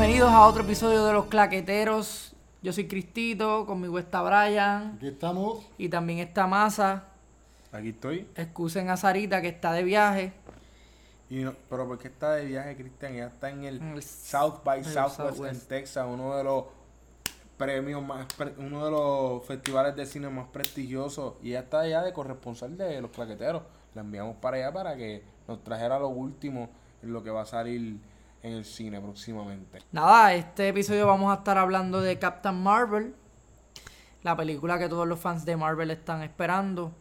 Bienvenidos a otro episodio de Los Claqueteros. Yo soy Cristito, conmigo está Brian Aquí estamos. y también está Masa. Aquí estoy. Excusen a Sarita que está de viaje. Y no- pero ¿por qué está de viaje, Cristian? Ella está en el, En el South by Southwest, Southwest. en Texas, uno de los premios más, pre- uno de los festivales de cine más prestigiosos. Y ella está allá de corresponsal de los claqueteros. La enviamos para allá para que nos trajera lo último en lo que va a salir en el cine próximamente. Nada, este episodio vamos a estar hablando de Captain Marvel, la película que todos los fans de Marvel están esperando,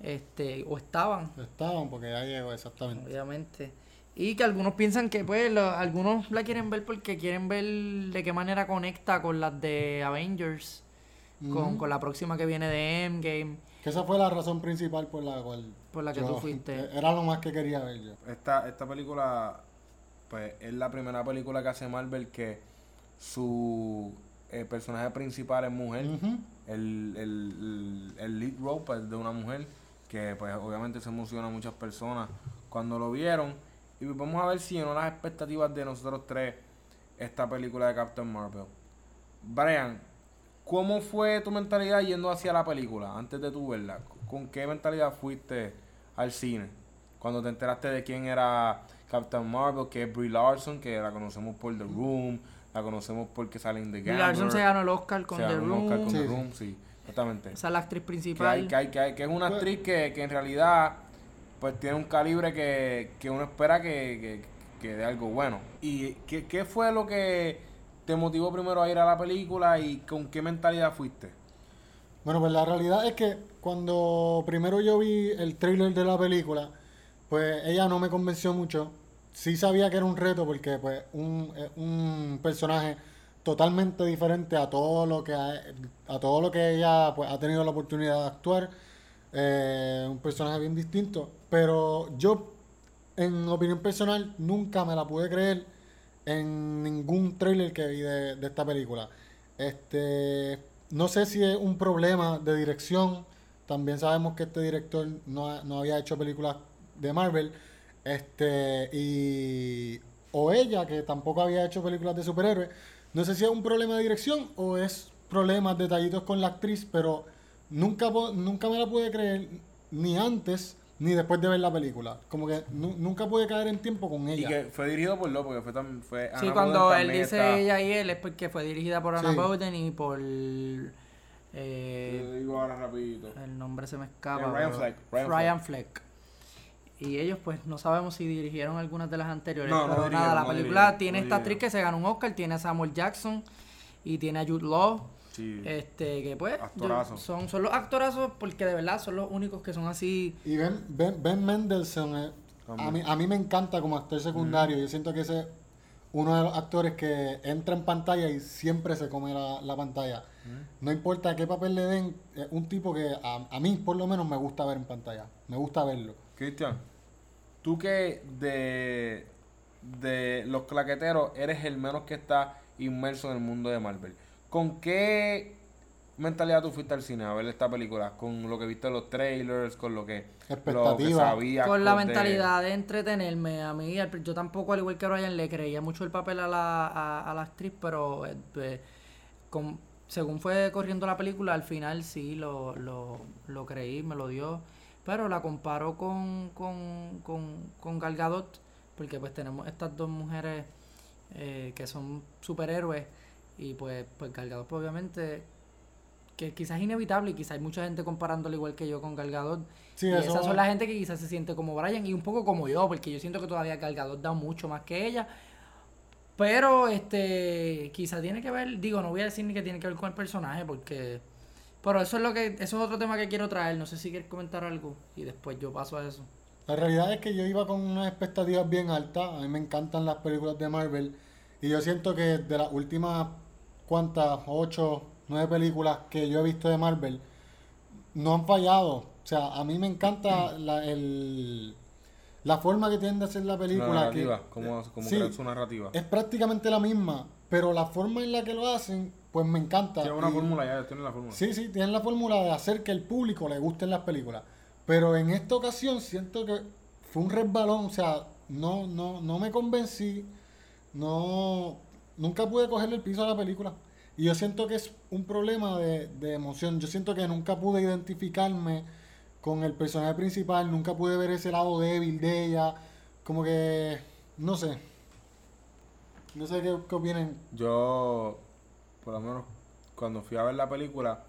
este, o estaban, Estaban porque ya llegó exactamente. obviamente. Y que algunos piensan que, pues, lo- algunos la quieren ver porque quieren ver de qué manera conecta con las de Avengers, con, con la próxima que viene de Endgame, Que esa fue la razón principal por la cual. por la que yo- tú fuiste. Era lo más que quería ver yo. Esta, esta película, pues, es la primera película que hace Marvel que su eh, personaje principal es mujer. El, el, el, el lead role pues, de una mujer que pues obviamente se emociona a muchas personas cuando lo vieron y pues, vamos a ver si llenó las expectativas de nosotros tres esta película de Captain Marvel Brian ¿cómo fue tu mentalidad yendo hacia la película antes de tu verla? ¿con qué mentalidad fuiste al cine? cuando te enteraste de quién era Captain Marvel que es Brie Larson que la conocemos por The Room la conocemos porque sale en The Brie Gambler Larson se ganó el Oscar con se The un Oscar Room, con Sí, The. Room, sí, exactamente. esa es la actriz Que, principal. hay, que, hay, que, hay- que es una actriz que, que en realidad pues tiene un calibre que, que uno espera que, que, que dé algo bueno. ¿Y qué, qué fue lo que te motivó primero a ir a la película y con qué mentalidad fuiste? Bueno, pues la realidad es que cuando primero yo vi el trailer de la película, pues ella no me convenció mucho. Sí sabía que era un reto porque pues un, es un personaje totalmente diferente a todo lo que ha- a todo lo que ella pues, ha tenido la oportunidad de actuar. Eh, un personaje bien distinto. Pero yo, en opinión personal, nunca me la pude creer en ningún trailer que vi de, de esta película. Este, no sé si es un problema de dirección. También sabemos que este director no, no había hecho películas de Marvel. Este, y o ella, que tampoco había hecho películas de superhéroes. No sé si es un problema de dirección o es problemas, detallitos con la actriz, pero nunca, nunca me la pude creer ni antes ni después de ver la película. Como que nu- nunca pude caer en tiempo con Y ella. que fue dirigido por López, que fue. Fue Sí, cuando él dice está- ella y él es porque fue dirigida por Anna Sí. Bowden y por... Te eh, digo ahora rapidito. el nombre se me escapa. Eh, Ryan pero- Fleck, Ryan Ryan Fleck. Y ellos pues no sabemos si dirigieron algunas de las anteriores. No, no pero nada, la no película tiene no esta actriz que se ganó un Oscar, tiene a Samuel Jackson y tiene a Jude Law. Sí. Este, que pues yo- son, son los actorazos porque de verdad son los únicos que son así. Y Ben, ben, Ben Mendelsohn, eh, a, mí, a mí me encanta como actor secundario. Mm. Yo siento que ese es uno de los actores que entra en pantalla y siempre se come la, la pantalla. Mm. No importa qué papel le den, es un tipo que a, a mí por lo menos me gusta ver en pantalla. Me gusta verlo. Cristian, tú que de, de los claqueteros eres el menos que está inmerso en el mundo de Marvel. ¿Con qué mentalidad tú fuiste al cine a ver esta película? ¿Con lo que viste en los trailers? ¿Con lo que, lo que sabías? Con la mentalidad de entretenerme. A mí, yo tampoco, al igual que Ryan, le creía mucho el papel a la, a, a la actriz, pero eh, pues, con- según fue corriendo la película, al final sí lo, lo, lo creí, me lo dio. Pero la comparo con, con, con, con Gal Gadot, porque pues tenemos estas dos mujeres eh, que son superhéroes, y pues, pues Gal Gadot, pues, obviamente, que quizás es inevitable, y quizás hay mucha gente comparándolo igual que yo con Gal Gadot. Sí, y esas son la gente que quizás se siente como Brian y un poco como yo, porque yo siento que todavía Gal Gadot da mucho más que ella. Pero este quizás tiene que ver, digo, no voy a decir ni que tiene que ver con el personaje, porque pero eso es lo que eso es otro tema que quiero traer, no sé si quieres comentar algo y después yo paso a eso. La realidad es que yo iba con unas expectativas bien altas. A mí me encantan las películas de Marvel. Y yo siento que de las últimas, ¿cuántas? Ocho, nueve películas que yo he visto de Marvel, no han fallado. O sea, a mí me encanta la, el, la forma que tienen de hacer la La película. que- narrativa, Sí. crean su narrativa. es prácticamente la misma, pero la forma en la que lo hacen, pues me encanta. Tiene una Y- fórmula ya, tiene la fórmula. Sí, sí, tienen la fórmula de hacer que el público le gusten las películas. Pero en esta ocasión siento que fue un resbalón, o sea, no, no, no me convencí, no, nunca pude cogerle el piso a la película. Y yo siento que es un problema de, de emoción. Yo siento que nunca pude identificarme con el personaje principal, nunca pude ver ese lado débil de ella. Como que, no sé. No sé qué, qué opinan. Yo, por lo menos, cuando fui a ver la película,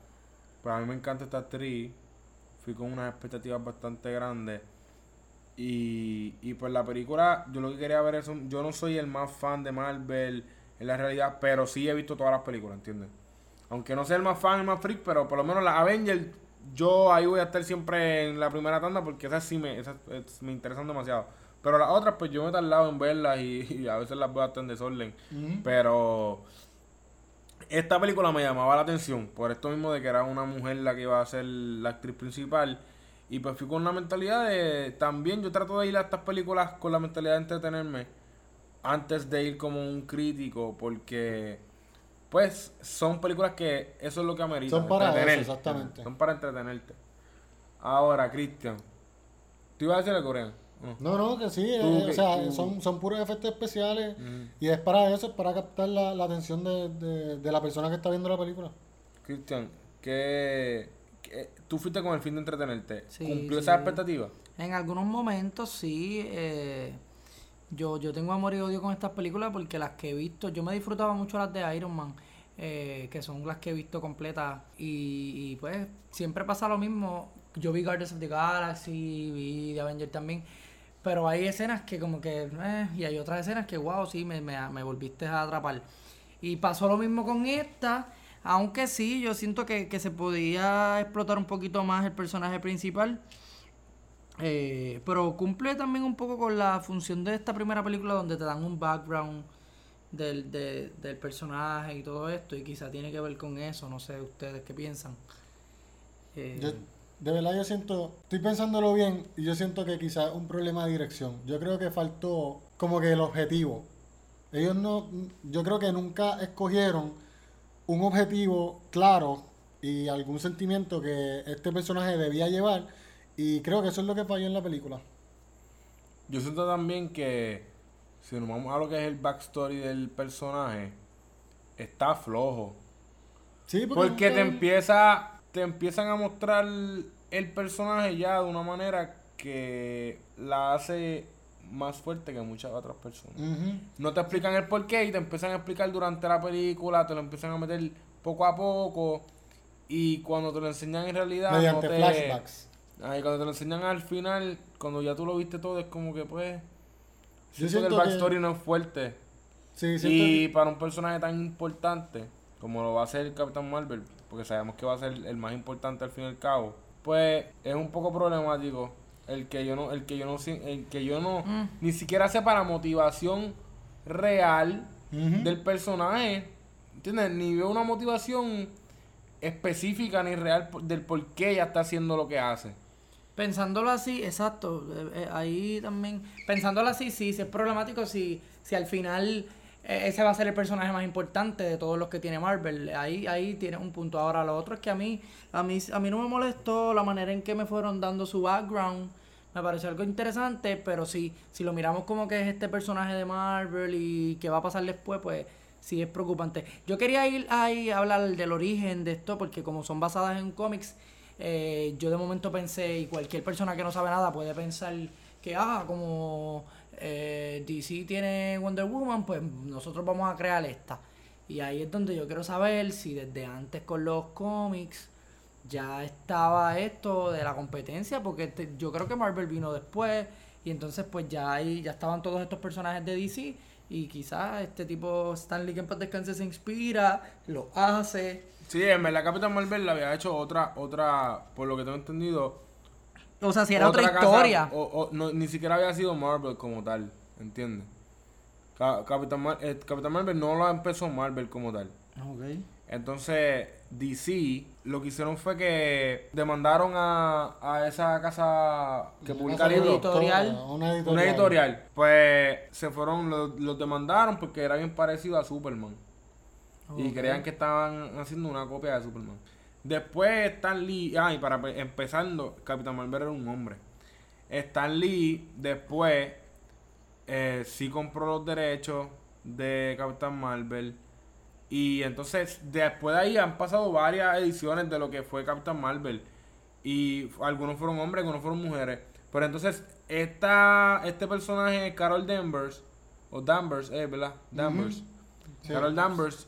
pues a mí me encanta esta actriz. Fui con unas expectativas bastante grandes. Y, y pues la película, yo lo que quería ver es un, yo no soy el más fan de Marvel en la realidad, pero sí he visto todas las películas, ¿entiendes? Aunque no sea el más fan, el más freak, pero por lo menos la Avengers, yo ahí voy a estar siempre en la primera tanda porque esas sí me, esas, eh, me interesan demasiado. Pero las otras, pues yo me he tardado en verlas y, y a veces las veo hasta en desorden. Pero esta película me llamaba la atención por esto mismo de que era una mujer la que iba a ser la actriz principal. Y pues fui con una mentalidad de. También yo trato de ir a estas películas con la mentalidad de entretenerme antes de ir como un crítico, porque. Pues son películas que eso es lo que amerita. Son para eso, exactamente. Son para entretenerte. Ahora, Cristian, ¿tú ibas a decir el No, no, que sí, eh, que- o sea, tú- son, son puros efectos especiales y es para eso, es para captar la, la atención de, de, de la persona que está viendo la película. Cristian, ¿qué, qué- tú fuiste con el fin de entretenerte? Sí, ¿Cumplió sí. esa expectativa? En algunos momentos sí. eh, yo, yo tengo amor y odio con estas películas porque las que he visto, yo me disfrutaba mucho las de Iron Man, eh, que son las que he visto completas. Y, y, pues siempre pasa lo mismo. Yo vi Guardians of the Galaxy, vi The Avenger también. Pero hay escenas que como que... eh, y hay otras escenas que, wow, sí, me, me, volviste a atrapar. Y pasó lo mismo con esta. Aunque sí, yo siento que, que se podía explotar un poquito más el personaje principal. Eh, pero cumple también un poco con la función de esta primera película donde te dan un background del, de- del personaje y todo esto y quizá tiene que ver con eso, no sé ustedes qué piensan. Eh, de verdad yo siento, estoy pensándolo bien y yo siento que quizás es un problema de dirección. Yo creo que faltó como que el objetivo. Ellos no, yo creo que nunca escogieron un objetivo claro y algún sentimiento que este personaje debía llevar y creo que eso es lo que falló en la película. Yo siento también que si nos vamos a lo que es el backstory del personaje, está flojo. Sí, Porque te nunca- empieza, te empiezan a mostrar el personaje ya de una manera que la hace más fuerte que muchas otras personas. No te explican el porqué y te empiezan a explicar durante la película, te lo empiezan a meter poco a poco y cuando te lo enseñan en realidad mediante no te- flashbacks. Ay, cuando te lo enseñan al final, cuando ya tú lo viste todo, es como que pues. Yo Siento que el backstory no es fuerte. Sí, Y que- para un personaje tan importante como lo va a ser el Capitán Marvel, porque sabemos que va a ser el más importante al fin y al cabo, pues es un poco problemático el que yo no, el que yo no, el que yo no, Mm. ni siquiera sepa la motivación real del personaje, ¿entiendes? Ni veo una motivación específica ni real del por qué ella está haciendo lo que hace. Pensándolo así, exacto, eh, eh, ahí también, pensándolo así, sí, sí es problemático si, si al final ese va a ser el personaje más importante de todos los que tiene Marvel, ahí, ahí tiene un punto. Ahora, lo otro es que a mí, a mí, a mí no me molestó la manera en que me fueron dando su background, me pareció algo interesante, pero sí, si lo miramos como que es este personaje de Marvel y qué va a pasar después, pues sí es preocupante. Yo quería ir ahí a hablar del origen de esto, porque como son basadas en cómics, eh, yo de momento pensé, y cualquier persona que no sabe nada puede pensar que, ah, como eh, DC tiene Wonder Woman, pues nosotros vamos a crear esta. Y ahí es donde yo quiero saber si desde antes con los cómics ya estaba esto de la competencia, porque yo creo que Marvel vino después, y entonces pues ya ahí ya estaban todos estos personajes de DC, y quizás este tipo Stanley que en paz descanse se inspira, lo hace. Sí, en verdad Capitán Marvel le había hecho otra, otra, por lo que tengo entendido, O sea, si era otra, historia. o- o no, ni siquiera había sido Marvel como tal, ¿entiendes? Ca- Capitán, Mar- eh, Capitán Marvel no lo empezó Marvel como tal. Ok. Entonces, DC lo que hicieron fue que demandaron a, a esa casa que publica libros. editorial. Una editorial. Una editorial. Pues se fueron, los, los demandaron porque era bien parecido a Superman. Y creían que estaban haciendo una copia de Superman. Después Stan Lee, ah, y para pe- empezando, Capitán Marvel era un hombre. Stan Lee después eh, sí compró los derechos de Captain Marvel. Y entonces, después de ahí han pasado varias ediciones de lo que fue Captain Marvel. Y algunos fueron hombres, algunos fueron mujeres. Pero entonces, esta, este personaje, Carol Danvers, o Danvers, eh, ¿verdad? Danvers. Sí. Carol Danvers,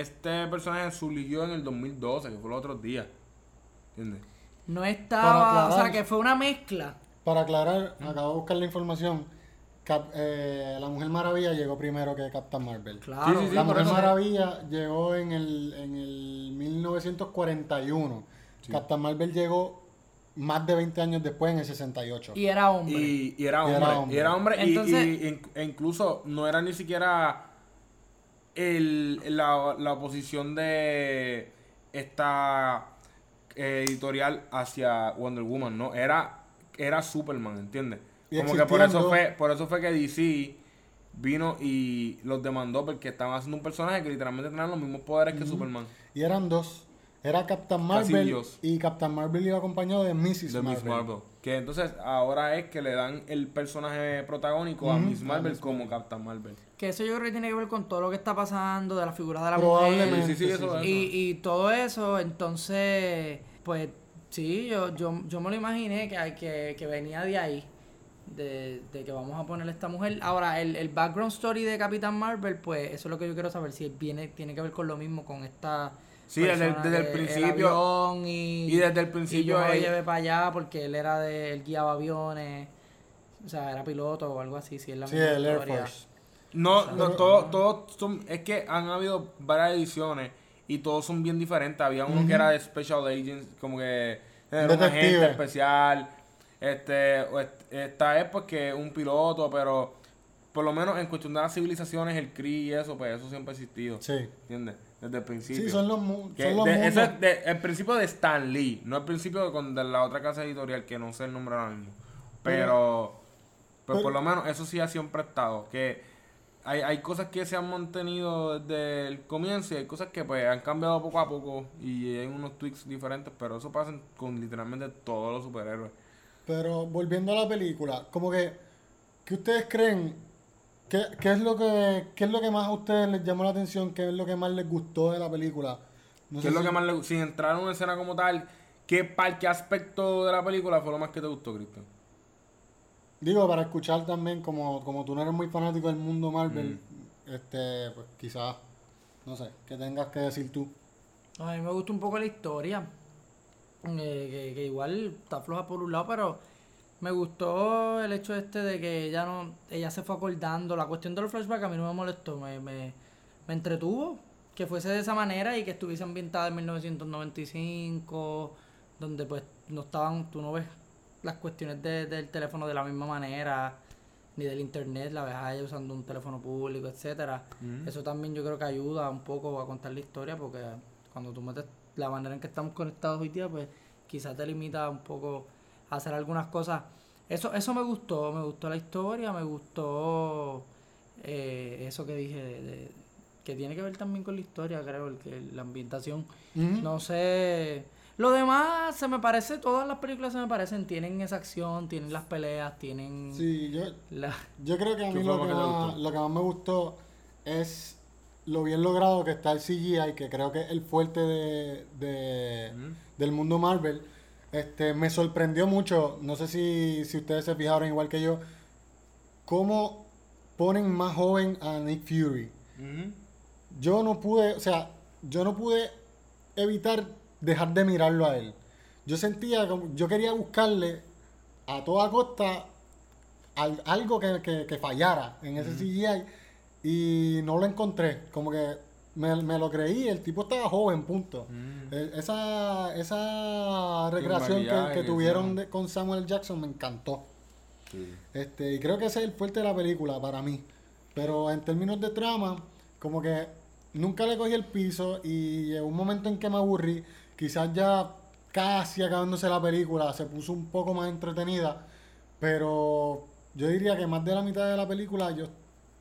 este personaje surgió en el 2012, que fue los otros días. ¿Entiendes? No estaba, o sea, que fue una mezcla. Para aclarar, acabo de buscar la información. Cap- eh, la Mujer Maravilla llegó primero que Captain Marvel. Claro. Sí, sí, sí, la Mujer. Maravilla llegó en el, en el 1941. Sí. Captain Marvel llegó más de 20 años después, en el 68. Y era hombre. Y, y era Y hombre. era hombre. Y era hombre. Entonces- y, e incluso no era ni siquiera el, la, la oposición de esta eh, editorial hacia Wonder Woman, ¿no? Era, era Superman, ¿entiendes? Como que por eso fue, por eso fue que DC vino y los demandó porque estaban haciendo un personaje que literalmente tenía los mismos poderes que Superman. Y eran dos. Era Captain Casi Marvel Dios. y Captain Marvel iba acompañado de Mrs. de Miss Marvel. Marvel. Que entonces ahora es que le dan el personaje protagónico a Ujú, Miss Marvel Miss como Captain Marvel. Que eso yo creo que tiene que ver con todo lo que está pasando de la figura de la Probablemente. mujer. Sí, sí, sí, eso es. Y, y todo eso, entonces, pues sí, yo, yo, yo me lo imaginé que, que, que venía de ahí, de, de que vamos a ponerle a esta mujer. Ahora, el, el background story de Capitán Marvel, pues eso es lo que yo quiero saber, si viene tiene que ver con lo mismo, con esta... Sí, desde desde el principio- avión y, y desde el principio Y yo lo llevé para allá porque él era de... Él guiaba aviones, o sea, era piloto o algo así, si es la Sí, misma el Air historia. Force. No, no, Pero- todos son, es que han habido varias ediciones y todos son bien diferentes. Había uno que era de Special Agents, como que era un Detective. agente especial. Este, esta es pues que un piloto, pero por lo menos en cuestión de las civilizaciones, el Kree y eso, pues eso siempre ha existido. Sí. ¿Entiendes? Desde el principio. Sí, son los, mu- son los de- mundos. eso es de- el principio de Stan Lee, no el principio de, con- de la otra casa editorial que no sé el nombre ahora mismo. Pero, pero, pero- por lo menos eso sí ha sido un prestado. Que hay, hay cosas que se han mantenido desde el comienzo y hay cosas que pues han cambiado poco a poco y hay unos tweaks diferentes, pero eso pasa con literalmente todos los superhéroes. Pero volviendo a la película, como que, ¿qué ustedes creen? ¿Qué, qué es lo que, ¿Qué es lo que más a ustedes les llamó la atención? ¿Qué es lo que más les gustó de la película? No ¿Qué sé es lo si- que más le Sin entrar en una escena como tal, ¿qué, par- qué aspecto de la película fue lo más que te gustó, Cristian? Digo, para escuchar también, como, como tú no eres muy fanático del mundo Marvel, Mm. este, pues quizás, no sé, que tengas que decir tú. A mí me gusta un poco la historia. Eh, que, que igual está floja por un lado, pero me gustó el hecho este de que ella no ella se fue acordando. La cuestión de los flashbacks a mí no me molestó, me, me, me entretuvo que fuese de esa manera y que estuviese ambientada en 1995, donde pues no estaban, tú no ves las cuestiones de- del teléfono de la misma manera, ni del internet, la ves a ella usando un teléfono público, etcétera. Eso también yo creo que ayuda un poco a contar la historia porque cuando tú metes la manera en que estamos conectados hoy día, pues quizás te limita un poco a hacer algunas cosas. Eso, eso me gustó, me gustó la historia, me gustó eh, eso que dije, de- de- que tiene que ver también con la historia, creo, el que la ambientación. No sé. Lo demás se me parece, todas las películas se me parecen, tienen esa acción, tienen las peleas, tienen Sí, yo, la... yo creo que a ¿Qué mí fue lo que, más, lo que más me gustó es lo bien logrado que está el CGI, que creo que es el fuerte de, de- del mundo Marvel. Este, me sorprendió mucho, no sé si, si ustedes se fijaron igual que yo, cómo ponen más joven a Nick Fury. Yo no pude, o sea, yo no pude evitar dejar de mirarlo a él. Yo sentía yo quería buscarle a toda costa al- algo que, que- que fallara en ese CGI y no lo encontré. Como que me, me lo creí, el tipo estaba joven, punto. Mm. Eh, Esa, esa recreación que, que tuvieron de- con Samuel Jackson me encantó. Sí. Este, y creo que ese es el fuerte de la película para mí. Pero en términos de trama, como que nunca le cogí el piso y llegó un momento en que me aburrí. Quizás ya casi acabándose la película se puso un poco más entretenida. Pero yo diría que más de la mitad de la película yo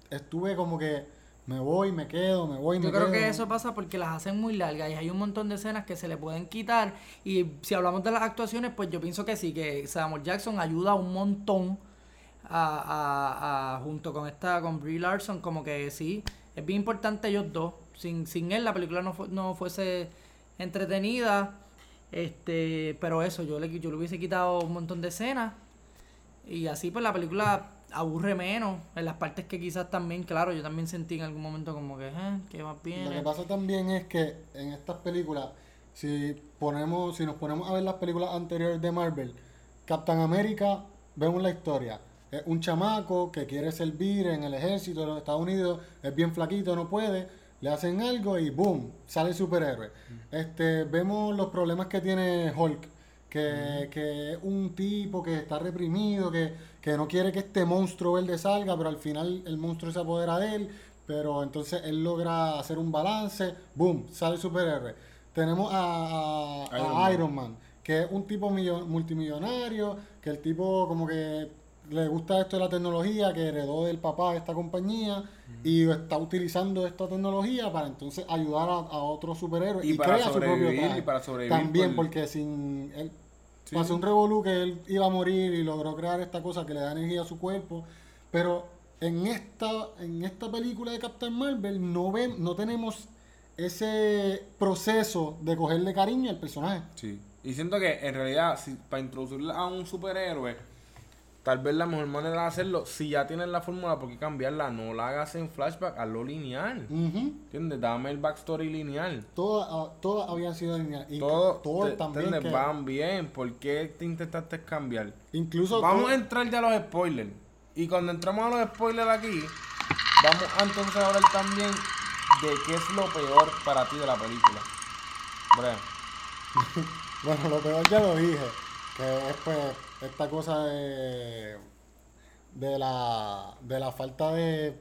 estuve como que me voy, me quedo, me voy, me Yo quedo. creo que eso pasa porque las hacen muy largas y hay un montón de escenas que se le pueden quitar. Y si hablamos de las actuaciones, pues yo pienso que sí, que Samuel Jackson ayuda un montón a, a, a- junto con esta, con Brie Larson, como que sí, es bien importante ellos dos. Sin, sin él la película no, fu- no fuese entretenida. Este, pero eso, yo le, yo le hubiese quitado un montón de escenas. Y así pues la película aburre menos. En las partes que quizás también, claro, yo también sentí en algún momento como que, eh, que más bien. Lo que pasa también es que en estas películas, si ponemos, si nos ponemos a ver las películas anteriores de Marvel, Captain America, vemos la historia. Es un chamaco que quiere servir en el ejército de los Estados Unidos, es bien flaquito, no puede, le hacen algo y boom, sale el superhéroe. Este, vemos los problemas que tiene Hulk, que, que es un tipo que está reprimido, que, que no quiere que este monstruo verde salga, pero al final el monstruo se apodera de él, pero entonces él logra hacer un balance, boom, sale el superhéroe. Tenemos a, a- a Iron Man. Iron Man, que es un tipo millo- multimillonario, que el tipo como que le gusta esto de la tecnología, que heredó del papá esta compañía y está utilizando esta tecnología para entonces ayudar a, a otros superhéroes Y y, para crea su propio traje. y para sobrevivir También por- porque sin él Sí. pasó un revolú que él iba a morir y logró crear esta cosa que le da energía a su cuerpo, pero en esta en esta película de Captain Marvel no ven, no tenemos ese proceso de cogerle cariño al personaje. Sí. Y siento que en realidad, si, para introducirle a un superhéroe, tal vez la mejor manera de hacerlo, si ya tienes la fórmula, ¿por qué cambiarla? No la hagas en flashback, hazlo lineal. Ujú. ¿Entiendes? Dame el backstory lineal. Todas, ah, todas habían sido lineales. Y Todo te- también. ¿entiendes? que- van bien. ¿Por qué te intentaste cambiar? incluso Vamos a entrar ya a los spoilers. Y cuando entramos a los spoilers aquí, vamos a entonces a hablar también de qué es lo peor para ti de la película. Bueno, lo peor ya lo dije, que es pues esta cosa de, de la de la falta de,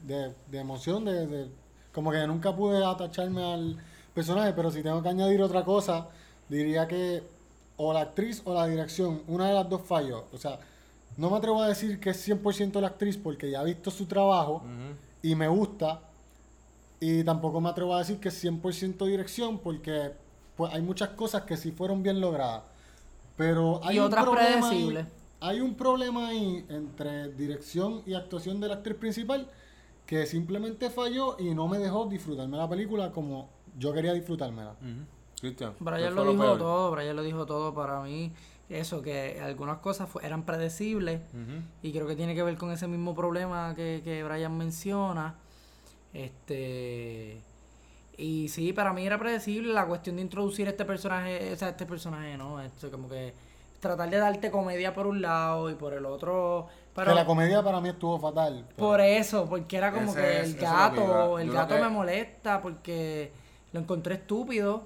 de, de emoción, de, de- como que nunca pude atacharme al personaje, pero si tengo que añadir otra cosa, diría que o la actriz o la dirección, una de las dos falló. O sea, no me atrevo a decir que es 100% la actriz porque ya he visto su trabajo y me gusta, y tampoco me atrevo a decir que es 100% dirección porque pues, hay muchas cosas que sí fueron bien logradas. Pero hay Y un otras problema ahí- predecibles. hay un problema ahí entre dirección y actuación de la actriz principal que simplemente falló y no me dejó disfrutarme la película como yo quería disfrutármela. Cristian. ¿qué Brian lo dijo peor? todo, Brian lo dijo todo para mí. Eso, que algunas cosas eran predecibles y creo que tiene que ver con ese mismo problema que, que Brian menciona. Este. Y sí, para mí era predecible la cuestión de introducir este personaje, o sea, este personaje, ¿no? Esto, como que tratar de darte comedia por un lado y por el otro. Pero que la comedia para mí estuvo fatal. pero- por eso, porque era como Ese que es- el que gato, el gato que- me molesta porque lo encontré estúpido.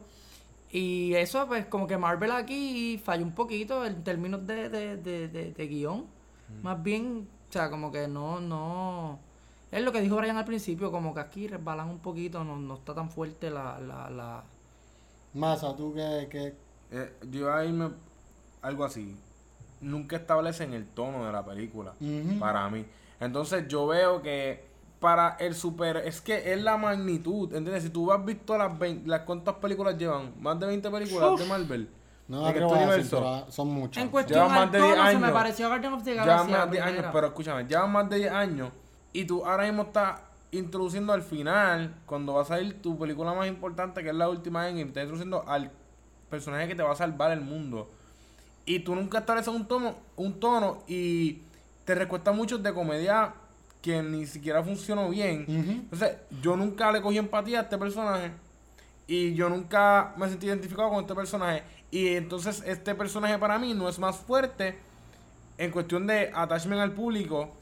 Y eso, pues, como que Marvel aquí falló un poquito en términos de, de, de, de, de guion. Más bien, o sea, como que no, no. Es lo que dijo Brian al principio, como que aquí resbalan un poquito, no, no está tan fuerte la, la, la... Masa, tú que, que Eh, yo iba a irme algo así. Nunca establecen el tono de la película. Ujú. Para mí. Entonces yo veo que para el super... Es que es la magnitud. ¿Entiendes? Si tú has visto las 20... Las cuántas películas llevan. Más de 20 películas de Marvel. no me atrevo este universo. son muchas. En cuestión Llevan más de 10 tono, se me años. pareció Guardian of the Llevan Galaxy. la más de 10 años. Pero escúchame. Llevan más de 10 años. Y tú ahora mismo estás introduciendo al final, cuando va a salir tu película más importante, que es la última Endgame, estás introduciendo al personaje que te va a salvar el mundo. Y tú nunca estableces un tono, un tono y te recuesta mucho de comedia que ni siquiera funcionó bien. Entonces, yo nunca le cogí empatía a este personaje. Y yo nunca me sentí identificado con este personaje. Y entonces este personaje para mí no es más fuerte en cuestión de attachment al público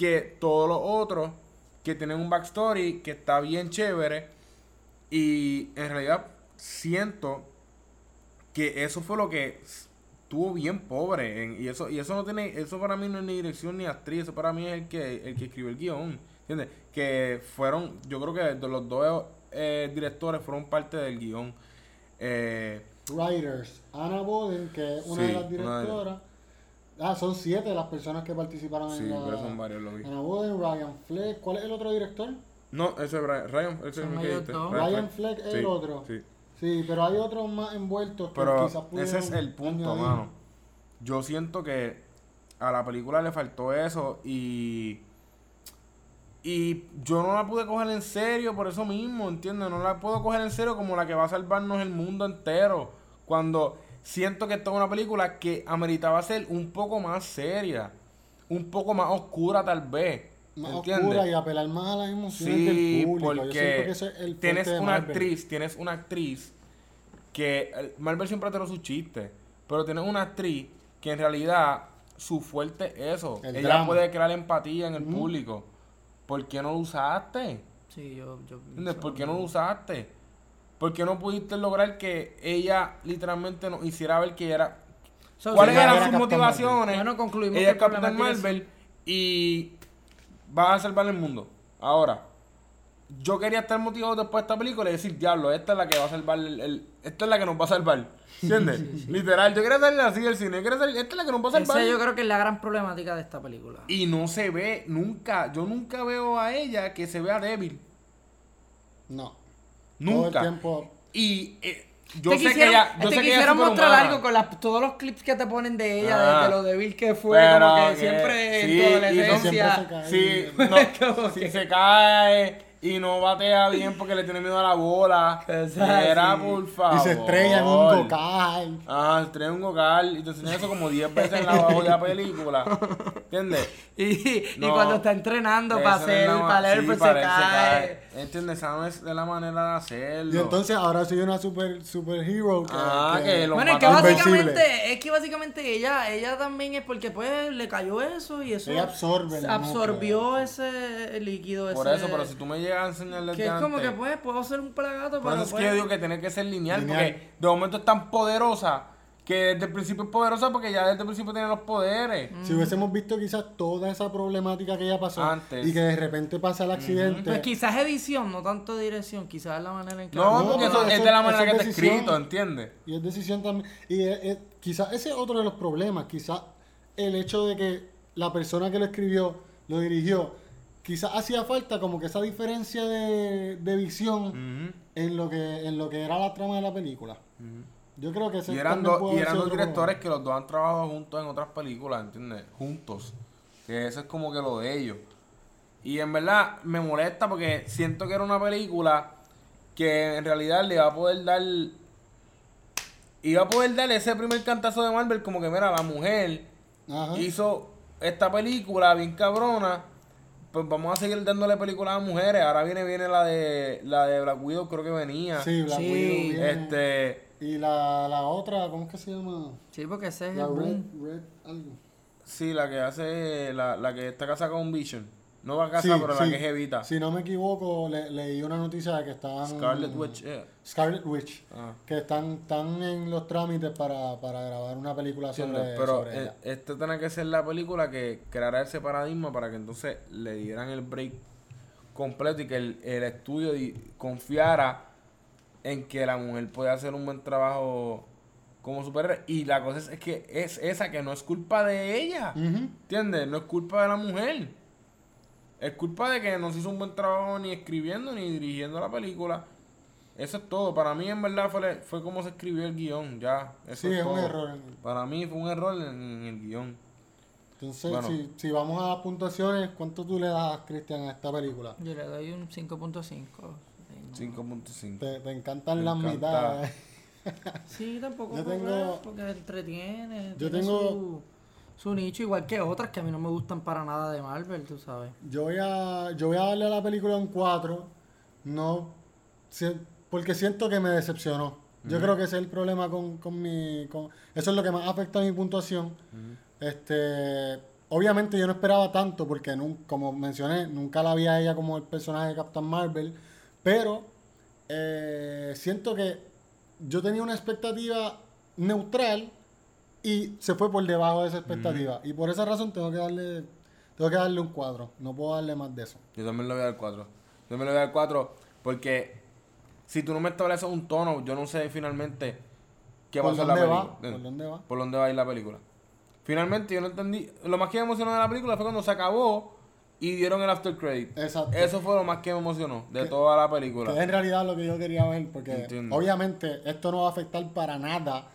que todos los otros que tienen un backstory que está bien chévere. Y en realidad siento que eso fue lo que estuvo bien pobre. en- y eso y eso no tiene eso para mí no es ni dirección ni actriz. Eso para mí es el que, el que escribió el guion. ¿Entiendes? Que fueron, yo creo que de los dos eh, directores fueron parte del guion. Eh, Writers. Anna Boden, que es una Sí, de las una de- directoras. Ah, son siete las personas que participaron sí, en la... pero son varios lo vi. Ryan Fleck. ¿Cuál es el otro director? No, ese es Brian. Ryan, ese es el que dijiste. dos. Ryan Fleck es el Sí, otro. Sí. Sí, pero hay otros más envueltos que Pero quizás ese es el punto, añadir. mano. Yo siento que a la película le faltó eso y y yo no la pude coger en serio por eso mismo, ¿entiendes? No la puedo coger en serio como la que va a salvarnos el mundo entero. Cuando siento que esta es una película que ameritaba ser un poco más seria, un poco más oscura tal vez. Más ¿entiendes? oscura y apelar más a las emociones Sí, del público. Yo porque que ese es el tienes de una actriz, tienes una actriz que eh, Marvel siempre tiene sus chistes, pero tienes una actriz que en realidad su fuerte es eso. El Ella drama. puede crear empatía en el público. ¿Por qué no lo usaste? Sí, yo, yo ¿Por qué no lo usaste? ¿Por qué no pudiste lograr que ella literalmente nos hiciera ver que era... So, ¿Cuáles era eran sus Captain motivaciones? Bueno, concluimos ella que es el problema Captain tiene- Marvel y va a salvar el mundo. Ahora, yo quería estar motivado después de esta película y decir, diablo, esta es la que va a salvar el... el- esta es la que nos va a salvar. ¿Entiendes? Literal, yo quería salir así del cine. Quería salir, esta es la que nos va a salvar. Esa yo creo que es la gran problemática de esta película. Y no se ve nunca, yo nunca veo a ella que se vea débil. No. Nunca. Todo el tiempo. Y eh, yo te sé que ella, yo te sé que ella es quisieron mostrar algo con las- todos los clips que te ponen de ella, Ah. de, de lo débil que fue, Pero como que que- siempre sí, en tu adolescencia. siempre se Sí, no, Como si que- se cae y no batea bien porque le tiene miedo a la bola. Exacto, Era por favor. Y se estrella en un go-kart. Ah, estrella en un gocal y te enseñan eso como 10 veces en la jodida película. ¿Entiendes? Y, y No. cuando está entrenando para no hacer, la ma- para leer, sí, pues se cae. ¿Entiendes? Esa no es de la manera de hacerlo. Y entonces ahora soy una super superhero que, Ah, que lo Bueno, es que básicamente, es que básicamente ella, ella también es porque pues le cayó eso y eso Ella absorbe absorbió ese líquido Por ese- eso, pero si tú me llegas a desde que es como antes- que pues puedo ser un plagato, Por pero eso es pues, que yo digo que tiene que ser lineal, Lineal. porque de momento es tan poderosa que desde el principio es poderosa porque ya desde el principio tiene los poderes. Si hubiésemos visto quizás toda esa problemática que ella pasó Antes. y que de repente pasa el accidente. pues quizás edición, no tanto dirección, quizás es la manera en que No, No, porque eso, es de la manera que está decisión. escrito, ¿entiendes? Y es decisión también. Y es- es- quizás ese es otro de los problemas. Quizás el hecho de que la persona que lo escribió, lo dirigió, quizás hacía falta como que esa diferencia de, de visión en lo que en lo que era la trama de la película. Yo creo que ese Y eran, puede y eran dos directores problema. que los dos han trabajado juntos en otras películas, ¿entiendes? Juntos. Que eso es como que lo de ellos. Y en verdad me molesta porque siento que era una película que en realidad le iba a poder dar. Iba a poder dar ese primer cantazo de Marvel, como que mira, la mujer Ajá. hizo esta película bien cabrona. Pues vamos a seguir dándole películas a mujeres. Ahora viene, viene la de la de Black Widow, creo que venía. Sí, Black Sí. Widow viene. Este. Y la, la otra, ¿cómo es que se llama? Sí, porque ese es La el Red. Red algo. Sí, la que hace. La, la que está casada con Vision. No va a casar, Sí, pero la que es Evita. Si no me equivoco, le- leí una noticia de que estaban... Scarlet Witch. eh. Scarlet Witch. Ah. Que están, están en los trámites para, para grabar una película sobre. Pero sobre eh, ella. esta tiene que ser la película que creara ese paradigma para que entonces le dieran el break completo y que el, el estudio di- confiara en que la mujer puede hacer un buen trabajo como superhéroe. Y la cosa es, es que es esa que no es culpa de ella. Ujú. ¿Entiendes? No es culpa de la mujer. Es culpa de que no se hizo un buen trabajo ni escribiendo ni dirigiendo la película. Eso es todo. Para mí, en verdad, fue, fue como se escribió el guion. Ya. Eso Sí, es, es un todo. error. Para mí fue un error en, en el guion. Entonces, Bueno. si, si vamos a las puntuaciones, ¿cuánto tú le das, Cristian, a esta película? Yo le doy un 5.5. Sí, no. 5.5. Te, te encantan Me las encanta. mitades. Sí, tampoco Yo tengo- porque entretiene. yo tiene tengo- Su, su nicho, igual que otras que a mí no me gustan para nada de Marvel, tú sabes. Yo voy a, yo voy a darle a la película un 4, no, si- porque siento que me decepcionó. Yo creo que ese es el problema con, con mi, con, eso es lo que más afecta a mi puntuación. Este, obviamente yo no esperaba tanto porque nun- como mencioné, nunca la vi a ella como el personaje de Captain Marvel, pero eh, siento que yo tenía una expectativa neutral y se fue por debajo de esa expectativa y por esa razón tengo que darle tengo que darle un 4, no puedo darle más de eso. Yo también le voy a dar 4. Yo también le voy a dar 4 porque si tú no me estableces un tono, yo no sé finalmente qué va a ¿Por ser la película. ¿Por dónde va? Por dónde va a ir la película. Finalmente yo no entendí. Lo más que me emocionó de la película fue cuando se acabó y dieron el after credit. Exacto. Eso fue lo más que me emocionó de Que- toda la Que película. es en realidad lo que yo quería ver, porque Entiendo. obviamente esto no va a afectar para nada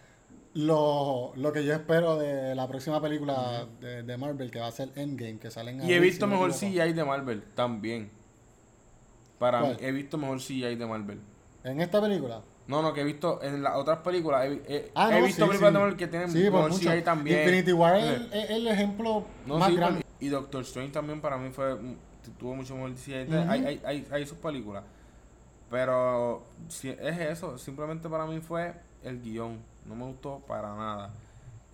lo, lo que yo espero de la próxima película de, de Marvel, que va a ser Endgame, que salen Y he visto mejor CGI de Marvel también. Para ¿Cuál? mí, he visto mejor CGI de Marvel. ¿En esta película? No, no, que he visto en las otras películas. He, he- Ah, he no, visto sí, películas sí. de Marvel que tienen Sí, mejor mucho. CGI también. Infinity War es Eh, el, el ejemplo No, más grande. y Doctor Strange también para mí fue tuvo mucho mejor CGI. Hay, hay, hay, hay sus películas. Pero si es eso, simplemente para mí fue el guion. No me gustó para nada.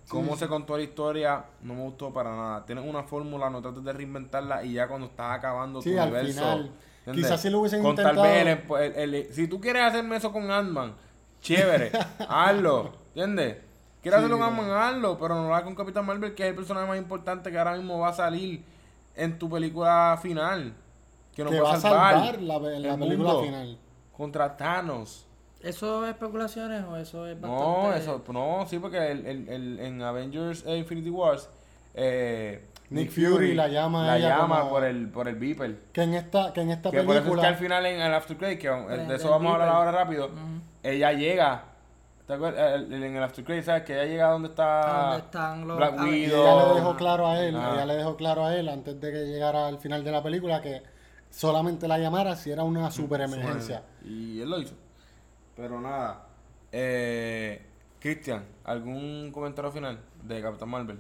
Cómo Sí. se contó la historia, no me gustó para nada. Tienes una fórmula, no trates de reinventarla y ya cuando estás acabando Sí, tu al universo. final. Quizás si lo hubiesen Con intentado. tal vez el- el- el- si tú quieres hacerme eso con Ant-Man, chévere, hazlo. ¿Entiendes? Quieres Sí, hacerlo con. Ant-Man, hazlo, pero no lo hagas con Capitán Marvel, que es el personaje más importante que ahora mismo va a salir en tu película final. Que nos que va, va a salvar, salvar la, la el película final. contra Thanos. ¿Eso es especulaciones o eso es bastante...? No, eso, no, sí, porque el, el, el- en Avengers eh, Infinity Wars, eh, Nick Fury la llama la ella llama como- por el por el Beeper. Que en esta, que en esta Que por eso es que película. al final en el After Credit, que eh, Prende de eso vamos a hablar beeper. ahora rápido, Ujú. ella llega, ¿te acuerdas? El- el- En el After Credit, ¿sabes? Que ella llega donde está ¿Dónde están los Black Widow. ella le dejó claro a él, Ah. ella le dejó claro a él antes de que llegara al final de la película que solamente la llamara si era una super emergencia. Y él lo hizo. Pero nada. Eh, Cristian, ¿algún comentario final de Capitán Marvel?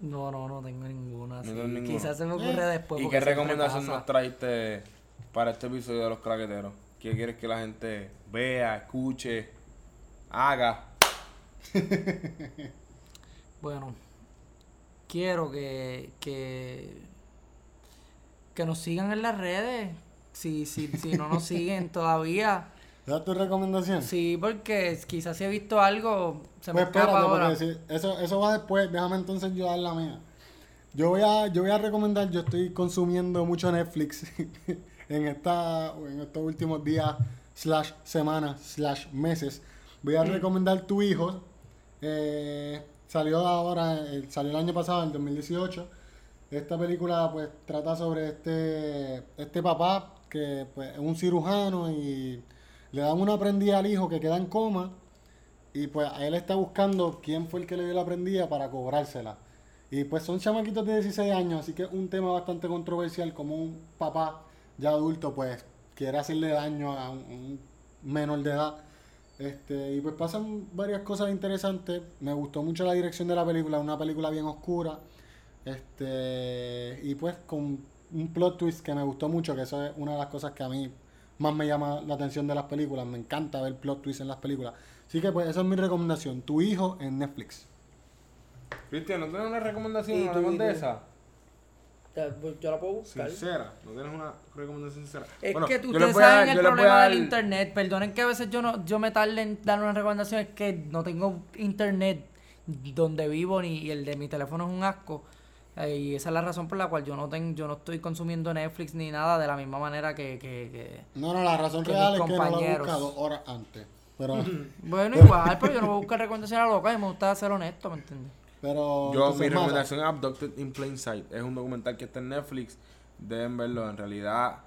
No, no, no tengo ninguna. sí. Quizás se me ocurre después. ¿Y qué recomendación nos traiste para este episodio de Los Craqueteros? ¿Qué quieres que la gente vea, escuche, haga? Bueno, quiero que, que, que nos sigan en las redes. Si, si, si no nos siguen todavía. ¿Esa es tu recomendación? Sí, porque quizás si he visto algo, se me Pues escapa ahora. eso, eso va después, déjame entonces yo dar la mía. Yo voy a, yo voy a recomendar, yo estoy consumiendo mucho Netflix en esta, en estos últimos días, slash semanas, slash meses. Voy a recomendar Tu Hijo. eh, salió ahora, eh, salió el año pasado, en 2018. Esta película pues trata sobre este, este papá que pues, es un cirujano y le dan una prendida al hijo que queda en coma y pues a él está buscando quién fue el que le dio la prendida para cobrársela. Y pues son chamaquitos de 16 años, así que es un tema bastante controversial como un papá ya adulto pues quiere hacerle daño a un, un menor de edad. Este, y pues pasan varias cosas interesantes. Me gustó mucho la dirección de la película, una película bien oscura. Este, y pues con un plot twist que me gustó mucho, que eso es una de las cosas que a mí más me llama la atención de las películas. Me encanta ver plot twists en las películas. Así que pues esa es mi recomendación. Tu hijo en Netflix. Cristian, ¿no tienes una recomendación ¿Y tú, además de tú? esa? Pues, Yo la puedo buscar. Sincera, ¿no tienes una recomendación sincera? Es Bueno, que les ustedes saben el problema dar- del internet. Perdonen que a veces yo no yo me tarde en dar una recomendación. Es que no tengo internet donde vivo ni y el de mi teléfono es un asco. Eh, y esa es la razón por la cual yo no tengo, yo no estoy consumiendo Netflix ni nada de la misma manera que, que, que- No, no, la razón Que real mis es que no lo he compañeros. buscado horas antes. Pero, Bueno, igual, pero yo no voy a buscar recomendaciones a la loca y me gusta ser honesto, ¿me entiendes? pero Yo, mi recomendación es Abducted in Plain Sight. Es un documental que está en Netflix. Deben verlo. En realidad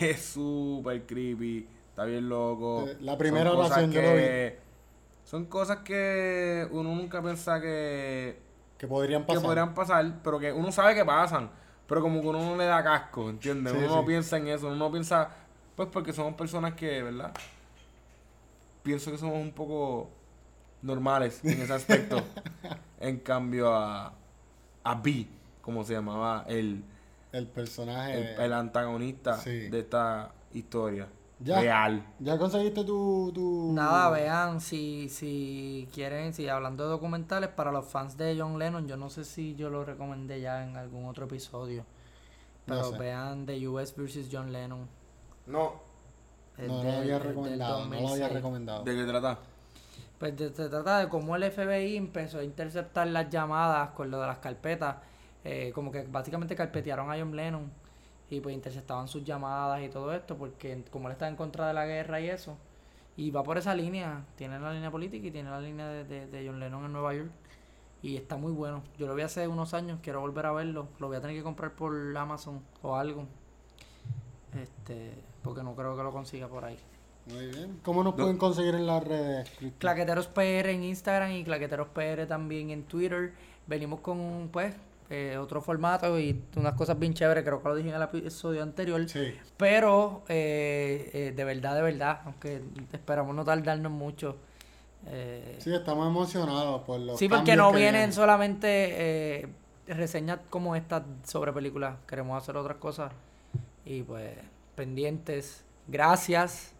es súper creepy. Está bien loco. Eh, la primera Son cosas oración yo lo que- Son cosas que uno nunca piensa que, que podrían que pasar. podrían pasar, pero que uno sabe que pasan. Pero como que uno no le da casco, ¿entiendes? Sí, uno no piensa en eso. Uno no piensa, pues porque somos personas que, ¿verdad? Pienso que somos un poco normales en ese aspecto. en cambio a, a B, como se llamaba el, El personaje. el, el antagonista sí. de esta historia Ya. real. ¿Ya conseguiste tu, tu... Nada, vean, si, si quieren, si hablando de documentales, para los fans de John Lennon, yo no sé si yo lo recomendé ya en algún otro episodio. No Pero sé. vean The US vs. John Lennon. No, No, lo había recomendado, no lo había 2006. recomendado. ¿de qué trata? Pues de- se trata de cómo el FBI empezó a interceptar las llamadas con lo de las carpetas. eh, como que básicamente carpetearon a John Lennon y pues interceptaban sus llamadas y todo esto porque como él está en contra de la guerra y eso. Y va por esa línea, tiene la línea política y tiene la línea de, de- de John Lennon en Nueva York. Y está muy bueno. Yo lo vi hace unos años, quiero volver a verlo. Lo voy a tener que comprar por Amazon o algo. Este, porque no creo que lo consiga por ahí. Muy bien. ¿Cómo nos pueden conseguir en las redes? Claqueteros PR en Instagram y Claqueteros PR también en Twitter. Venimos con, pues, eh, otro formato y unas cosas bien chéveres, creo que lo dije en el episodio anterior. Sí. Pero, eh, eh, de verdad, de verdad, aunque esperamos no tardarnos mucho. eh, Sí, estamos emocionados por los sí, porque no que vienen solamente eh, reseñas como estas sobre películas. Queremos hacer otras cosas. Y pues, pendientes. Gracias.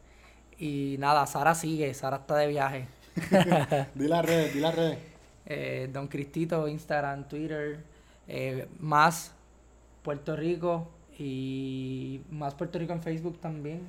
Y nada, Sara sigue. Sara está de viaje. Di las redes, di las redes. Don Cristito, Instagram, Twitter. Eh, más Puerto Rico. Y más Puerto Rico en Facebook también.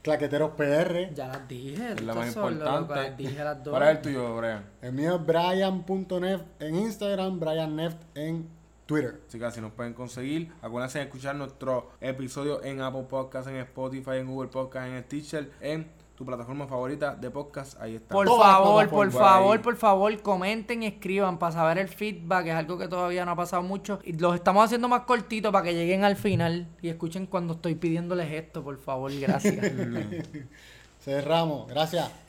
Claqueteros PR. Ya las dije. Es la más importante. Las dije las dos. ¿Cuál es el tuyo, Brian? El mío es Brian.neft en Instagram, BrianNeft en Twitter. Así que así nos pueden conseguir. Acuérdense de escuchar nuestro episodio en Apple Podcast, en Spotify, en Google Podcast, en Stitcher, en tu plataforma favorita de podcast. Ahí está. Por Todas favor, por favor, Ahí. por favor, comenten, escriban para saber el feedback, es algo que todavía no ha pasado mucho. Y los estamos haciendo más cortitos para que lleguen al final y escuchen cuando estoy pidiéndoles esto, por favor, gracias. Cerramos. Gracias.